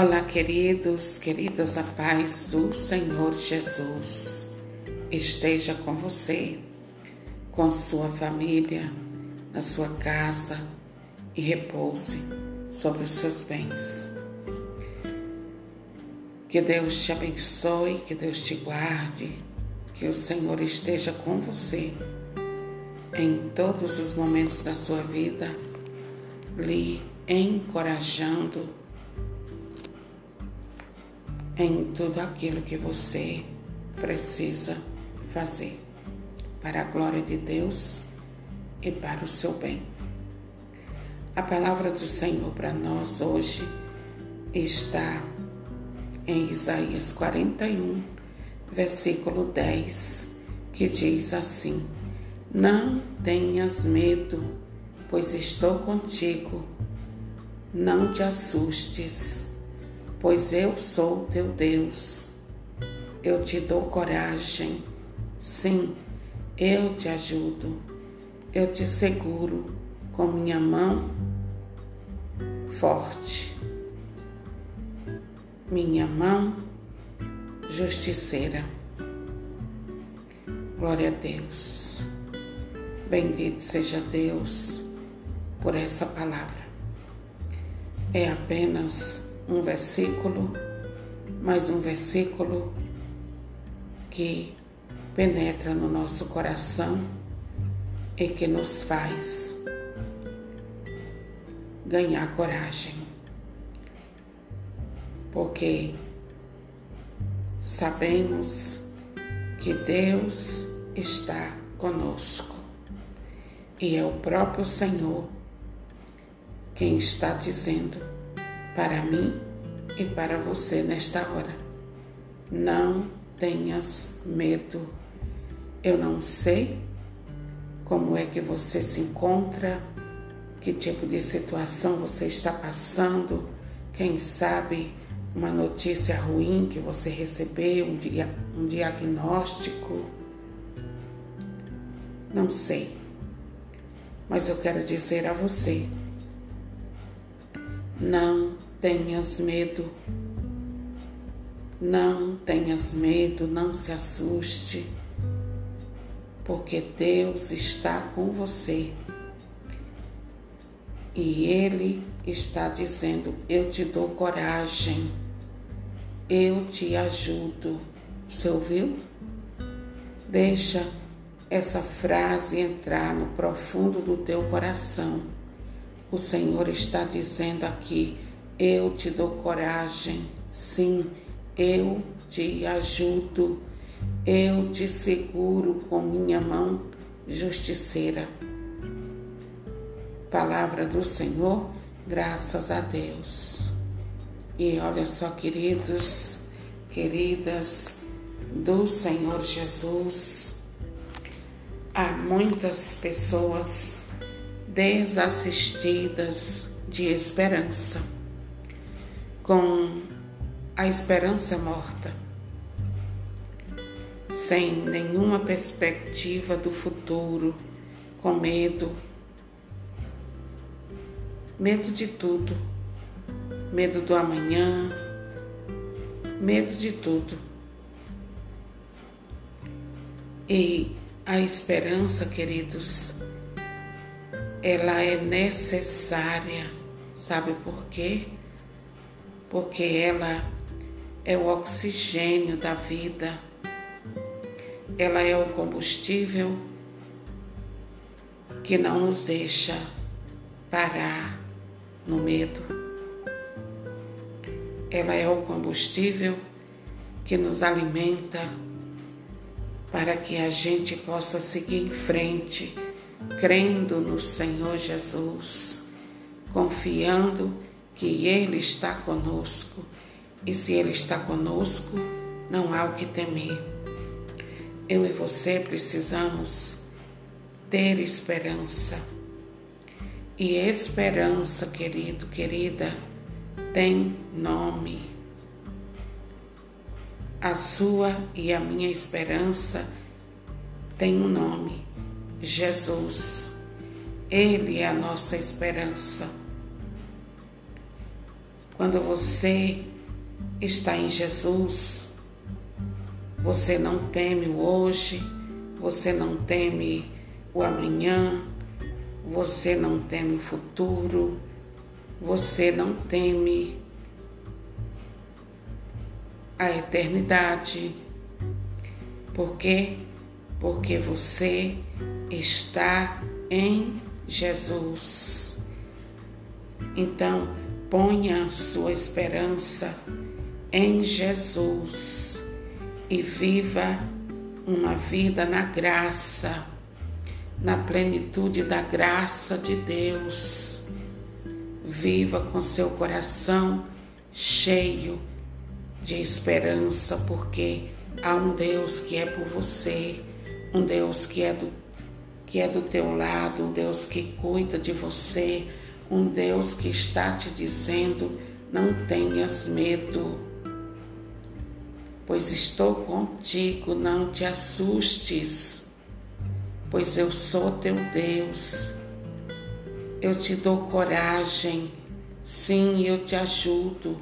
Olá, queridos, queridas, a paz do Senhor Jesus esteja com você, com sua família, na sua casa e repouse sobre os seus bens. Que Deus te abençoe, que Deus te guarde, que o Senhor esteja com você em todos os momentos da sua vida, lhe encorajando em tudo aquilo que você precisa fazer para a glória de Deus e para o seu bem. A palavra do Senhor para nós hoje está em Isaías 41, versículo 10, que diz assim: Não tenhas medo, pois estou contigo. Não te assustes pois eu sou teu Deus. Eu te dou coragem, sim, eu te ajudo, eu te seguro com minha mão forte, minha mão justiceira. Glória a Deus. Bendito seja Deus por essa palavra. É apenas um versículo, mais um versículo que penetra no nosso coração e que nos faz ganhar coragem. Porque sabemos que Deus está conosco e é o próprio Senhor quem está dizendo para mim e para você nesta hora. Não tenhas medo. Eu não sei como é que você se encontra, que tipo de situação você está passando, quem sabe uma notícia ruim que você recebeu, um, dia, um diagnóstico. Não sei, mas eu quero dizer a você: não tenhas medo. Não tenhas medo, não se assuste, porque Deus está com você. E Ele está dizendo: Eu te dou coragem, eu te ajudo. Você ouviu? Deixa essa frase entrar no profundo do teu coração. O Senhor está dizendo aqui: eu te dou coragem, sim, eu te ajudo, eu te seguro com minha mão justiceira. Palavra do Senhor, graças a Deus. E olha só, queridos, queridas do Senhor Jesus, há muitas pessoas desassistidas de esperança com a esperança morta, sem nenhuma perspectiva do futuro, com medo, medo de tudo, medo do amanhã, medo de tudo. E a esperança, queridos, ela é necessária, sabe por quê? Porque ela é o oxigênio da vida, ela é o combustível que não nos deixa parar no medo. Ela é o combustível que nos alimenta para que a gente possa seguir em frente, crendo no Senhor Jesus, confiando que Ele está conosco e se Ele está conosco, não há o que temer. Eu e você precisamos ter esperança. E esperança, querido, querida, tem nome. A sua e a minha esperança tem um nome: Jesus. Ele é a nossa esperança. Quando você está em Jesus, você não teme o hoje, você não teme o amanhã, você não teme o futuro, você não teme a eternidade. Por quê? Porque você está em Jesus. Então, ponha sua esperança em Jesus e viva uma vida na graça, na plenitude da graça de Deus. Viva com seu coração cheio de esperança, porque há um Deus que é por você, um Deus que é do que é do teu lado, um Deus que cuida de você, um Deus que está te dizendo: não tenhas medo, pois estou contigo, não te assustes, pois eu sou teu Deus. Eu te dou coragem, sim, eu te ajudo,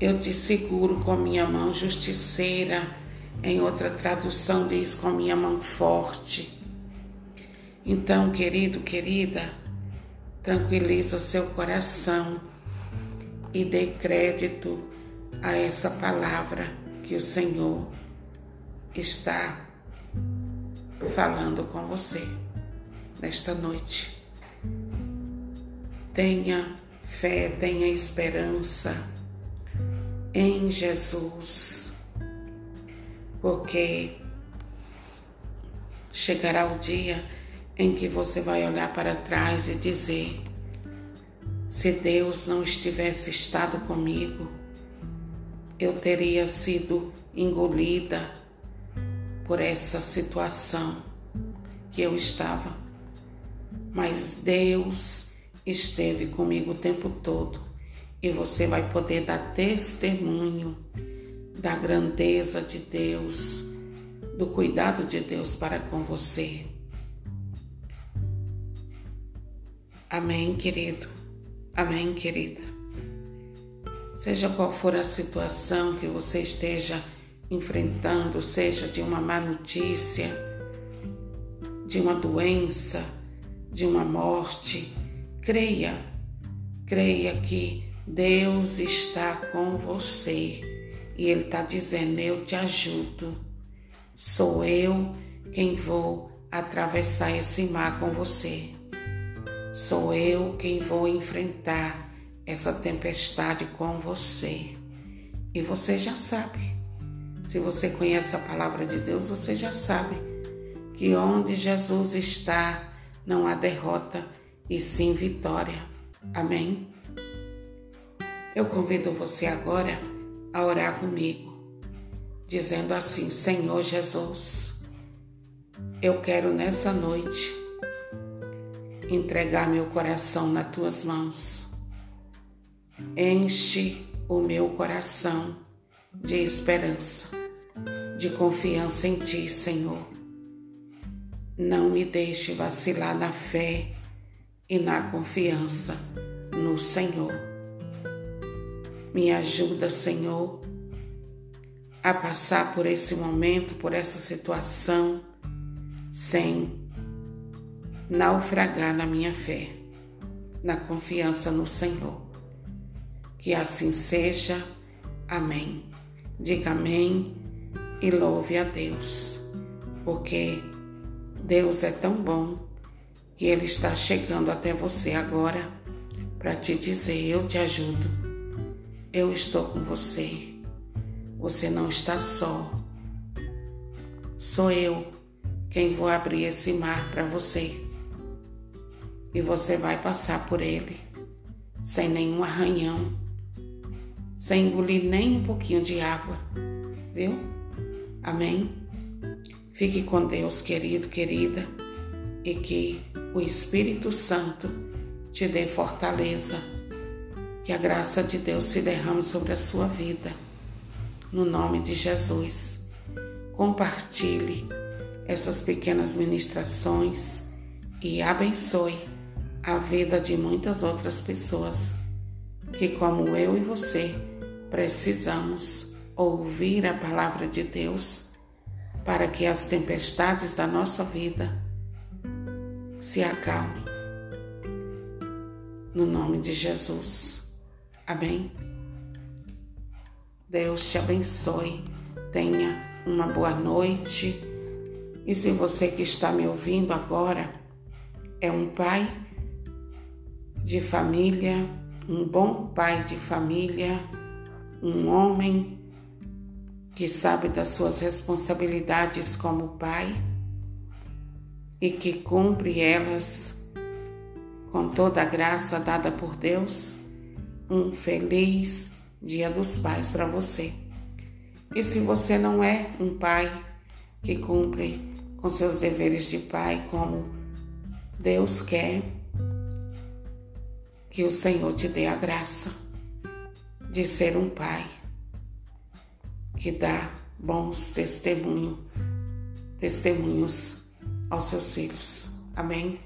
eu te seguro com a minha mão justiceira. Em outra tradução diz com a minha mão forte. Então, querido, querida, tranquiliza seu coração e dê crédito a essa palavra que o Senhor está falando com você nesta noite. Tenha fé, tenha esperança em Jesus, porque chegará o dia em que você vai olhar para trás e dizer: se Deus não estivesse estado comigo, eu teria sido engolida por essa situação que eu estava. Mas Deus esteve comigo o tempo todo e você vai poder dar testemunho da grandeza de Deus, do cuidado de Deus para com você. Amém, querido. Amém, querida. Seja qual for a situação que você esteja enfrentando, seja de uma má notícia, de uma doença, de uma morte, creia, creia que Deus está com você e Ele está dizendo: Eu te ajudo, sou eu quem vou atravessar esse mar com você. Sou eu quem vou enfrentar essa tempestade com você. E você já sabe. Se você conhece a palavra de Deus, você já sabe que onde Jesus está, não há derrota e sim vitória. Amém? Eu convido você agora a orar comigo, dizendo assim: Senhor Jesus, eu quero nessa noite entregar meu coração nas tuas mãos. Enche o meu coração de esperança, de confiança em ti, Senhor. Não me deixe vacilar na fé e na confiança no Senhor. Me ajuda, Senhor, a passar por esse momento, por essa situação, sem naufragar na minha fé, na confiança no Senhor. Que assim seja. Amém. Diga amém e louve a Deus, porque Deus é tão bom que Ele está chegando até você agora para te dizer: Eu te ajudo, eu estou com você, você não está só. Sou eu quem vou abrir esse mar para você e você vai passar por ele sem nenhum arranhão, sem engolir nem um pouquinho de água, viu? Amém? Fique com Deus, querido, querida, e que o Espírito Santo te dê fortaleza, que a graça de Deus se derrame sobre a sua vida. No nome de Jesus, compartilhe essas pequenas ministrações e abençoe a vida de muitas outras pessoas que, como eu e você, precisamos ouvir a palavra de Deus para que as tempestades da nossa vida se acalmem. No nome de Jesus. Amém. Deus te abençoe. Tenha uma boa noite. E se você que está me ouvindo agora é um pai de família, um bom pai de família, um homem que sabe das suas responsabilidades como pai e que cumpre elas com toda a graça dada por Deus, um feliz Dia dos Pais para você. E se você não é um pai que cumpre com seus deveres de pai como Deus quer, que o Senhor te dê a graça de ser um pai que dá bons testemunho, testemunhos aos seus filhos. Amém?